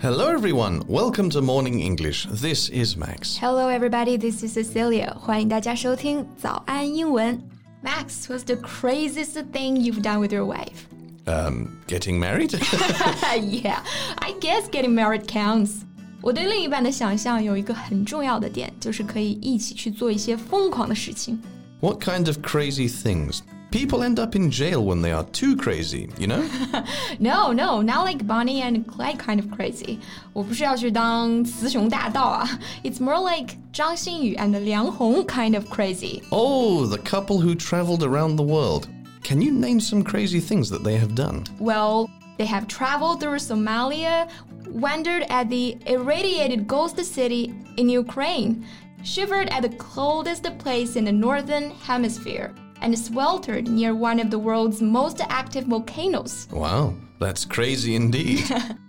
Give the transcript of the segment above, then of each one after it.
Hello, everyone. Welcome to Morning English. This is Max. Hello, everybody. This is Cecilia. 欢迎大家收听早安英文。Max, what's the craziest thing you've done with your wife? Um, getting married? yeah, I guess getting married counts. 我对另一半的想象有一个很重要的点，就是可以一起去做一些疯狂的事情。what kind of crazy things? People end up in jail when they are too crazy, you know? no, no, not like Bonnie and Clyde kind of crazy. 我不是要去当雌雄大盗啊. It's more like 张馨予 and Liang Hong kind of crazy. Oh, the couple who traveled around the world. Can you name some crazy things that they have done? Well, they have traveled through Somalia, wandered at the irradiated ghost city in Ukraine, shivered at the coldest place in the northern hemisphere and sweltered near one of the world's most active volcanoes. Wow, that's crazy indeed.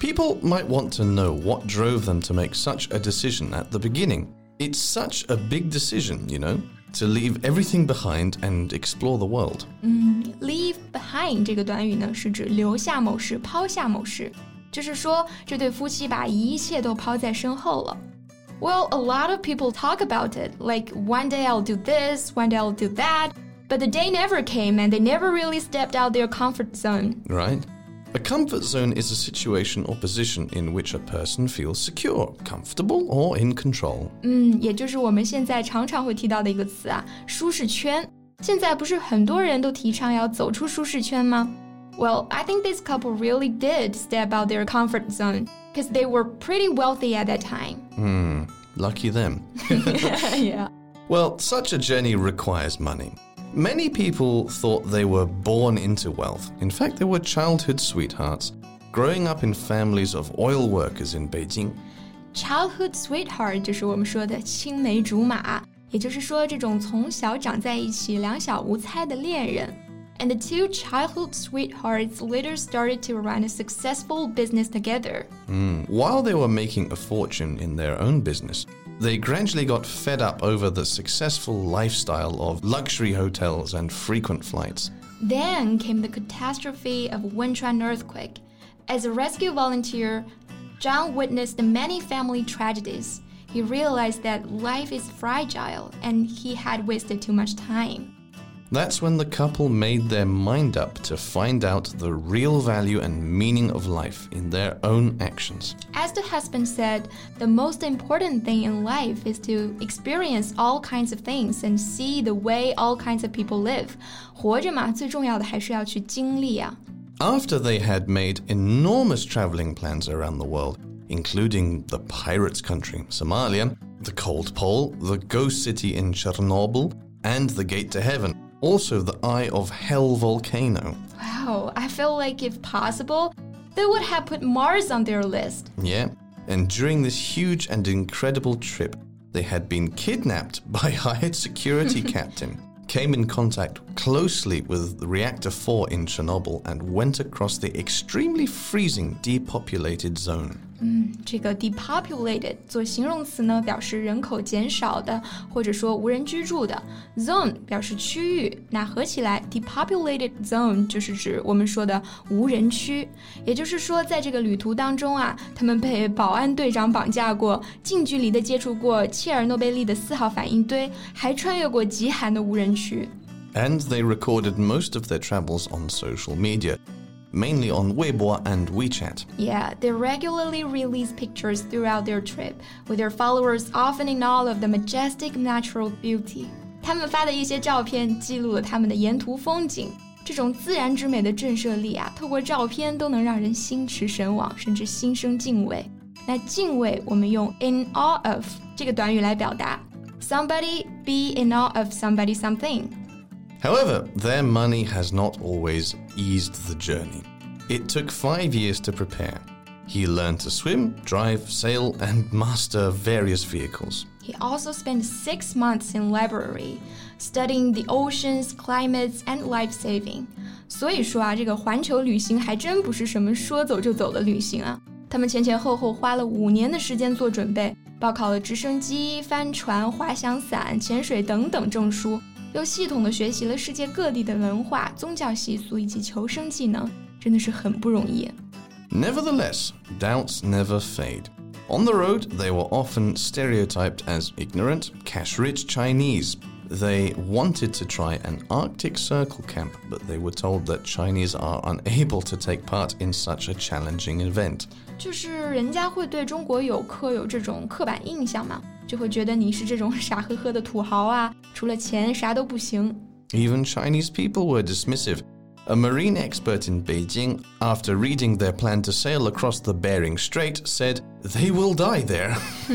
People might want to know what drove them to make such a decision at the beginning. It's such a big decision, you know to leave everything behind and explore the world. 嗯，leave behind 这个短语呢，是指留下某事、抛下某事，就是说这对夫妻把一切都抛在身后了。Well, a lot of people talk about it, like one day I'll do this, one day I'll do that, but the day never came and they never really stepped out their comfort zone. Right. A comfort zone is a situation or position in which a person feels secure, comfortable, or in control. 嗯，也就是我们现在常常会提到的一个词啊，舒适圈。现在不是很多人都提倡要走出舒适圈吗？Well, I think this couple really did step out their comfort zone because they were pretty wealthy at that time. Hmm, lucky them. yeah. Well, such a journey requires money. Many people thought they were born into wealth. In fact, they were childhood sweethearts, growing up in families of oil workers in Beijing. Childhood sweetheart 就是我们说的青梅竹马，也就是说这种从小长在一起、两小无猜的恋人。And the two childhood sweethearts later started to run a successful business together. Mm. While they were making a fortune in their own business, they gradually got fed up over the successful lifestyle of luxury hotels and frequent flights. Then came the catastrophe of Wenchuan earthquake. As a rescue volunteer, Zhang witnessed many family tragedies. He realized that life is fragile and he had wasted too much time. That's when the couple made their mind up to find out the real value and meaning of life in their own actions. As the husband said, the most important thing in life is to experience all kinds of things and see the way all kinds of people live. After they had made enormous traveling plans around the world, including the pirates' country, Somalia, the cold pole, the ghost city in Chernobyl, and the gate to heaven, also the Eye of Hell volcano. Wow, I feel like if possible, they would have put Mars on their list. Yeah, and during this huge and incredible trip, they had been kidnapped by a hired security captain, came in contact closely with reactor 4 in Chernobyl, and went across the extremely freezing depopulated zone. 嗯，这个 depopulated 做形容词呢，表示人口减少的，或者说无人居住的。Zone 表示区域，那合起来 depopulated zone 就是指我们说的无人区。也就是说，在这个旅途当中啊，他们被保安队长绑架过，近距离的接触过切尔诺贝利的四号反应堆，还穿越过极寒的无人区。And they recorded most of their travels on social media mainly on Weibo and WeChat. Yeah, they regularly release pictures throughout their trip, with their followers often in awe of the majestic natural beauty. 他们发的一些照片记录了他们的沿途风景，这种自然之美的震慑力啊，透过照片都能让人心驰神往，甚至心生敬畏。那敬畏我们用 in awe of 这个短语来表达，somebody be in awe of somebody something。 However, their money has not always eased the journey. It took five years to prepare. He learned to swim, drive, sail, and master various vehicles. He also spent six months in library studying the oceans, climates, and life saving. 所以说啊，这个环球旅行还真不是什么说走就走的旅行啊。他们前前后后花了五年的时间做准备，报考了直升机、帆船、滑翔伞、潜水等等证书， 又系统的学习了世界各地的文化、宗教习俗以及求生技能，真的是很不容易。Nevertheless, doubts never fade. On the road, they were often stereotyped as ignorant, cash rich Chinese. They wanted to try an Arctic Circle camp, but they were told that Chinese are unable to take part in such a challenging event. 就是人家会对中国游客有这种刻板印象嘛， 就会觉得你是这种傻呵呵的土豪啊，除了钱啥都不行。Even Chinese people were dismissive. A marine expert in Beijing, after reading their plan to sail across the Bering Strait, said, They will die there.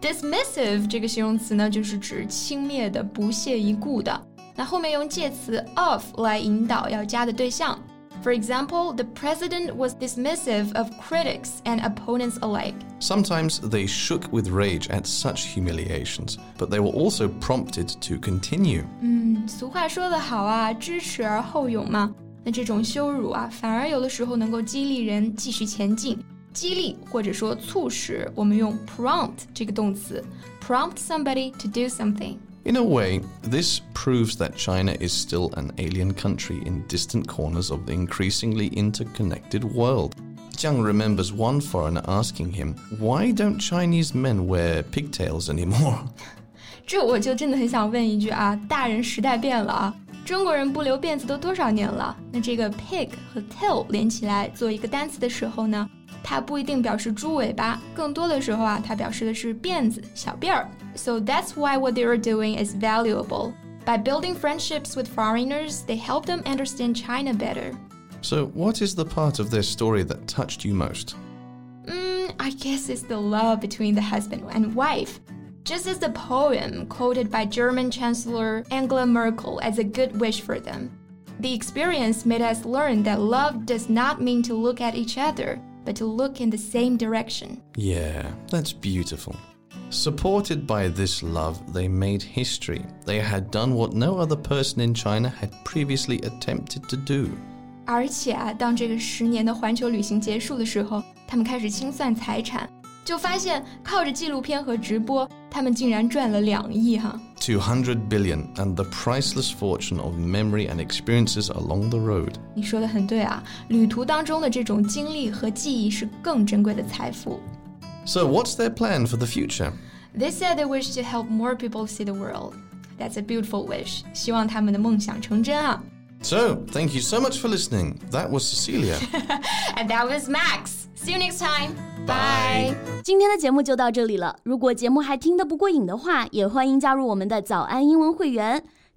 Dismissive 这个形容词呢，就是指轻蔑的、不屑一顾的。那后面用介词 of 来引导要加的对象。 For example, the president was dismissive of critics and opponents alike. Sometimes they shook with rage at such humiliations, but they were also prompted to continue. 嗯，俗话说得好啊，知耻而后勇嘛。那这种羞辱啊，反而有的时候能够激励人继续前进。激励或者说促使，我们用 prompt 这个动词，prompt somebody to do something。 in a way, this proves that China is still an alien country in distant corners of the increasingly interconnected world. Zhang remembers one foreigner asking him, Why don't Chinese men wear pigtails anymore? 这我就真的很想问一句啊，大人时代变了啊，中国人不留辫子都多少年了？那这个 pig 和 tail 连起来做一个单词的时候呢，它不一定表示猪尾巴，更多的时候啊，它表示的是辫子、小辫儿 so that's why what they are doing is valuable. By building friendships with foreigners, they help them understand China better. So, what is the part of their story that touched you most? Mm, I guess it's the love between the husband and wife. Just as the poem quoted by German Chancellor Angela Merkel as a good wish for them. The experience made us learn that love does not mean to look at each other, but to look in the same direction. Yeah, that's beautiful. Supported by this love, they made history. They had done what no other person in China had previously attempted to do. 而且啊，当这个十年的环球旅行结束的时候，他们开始清算财产，就发现靠着纪录片和直播，他们竟然赚了两亿哈。200 billion and the priceless fortune of memory and experiences along the road. 你说的很对啊，旅途当中的这种经历和记忆是更珍贵的财富。 So, what's their plan for the future? They said they wish to help more people see the world. That's a beautiful wish. 希望他们的梦想成真啊。 So, thank you so much for listening. That was Cecilia. And that was Max. See you next time. Bye. 今天的节目就到这里了。如果节目还听得不过瘾的话，也欢迎加入我们的早安英文会员。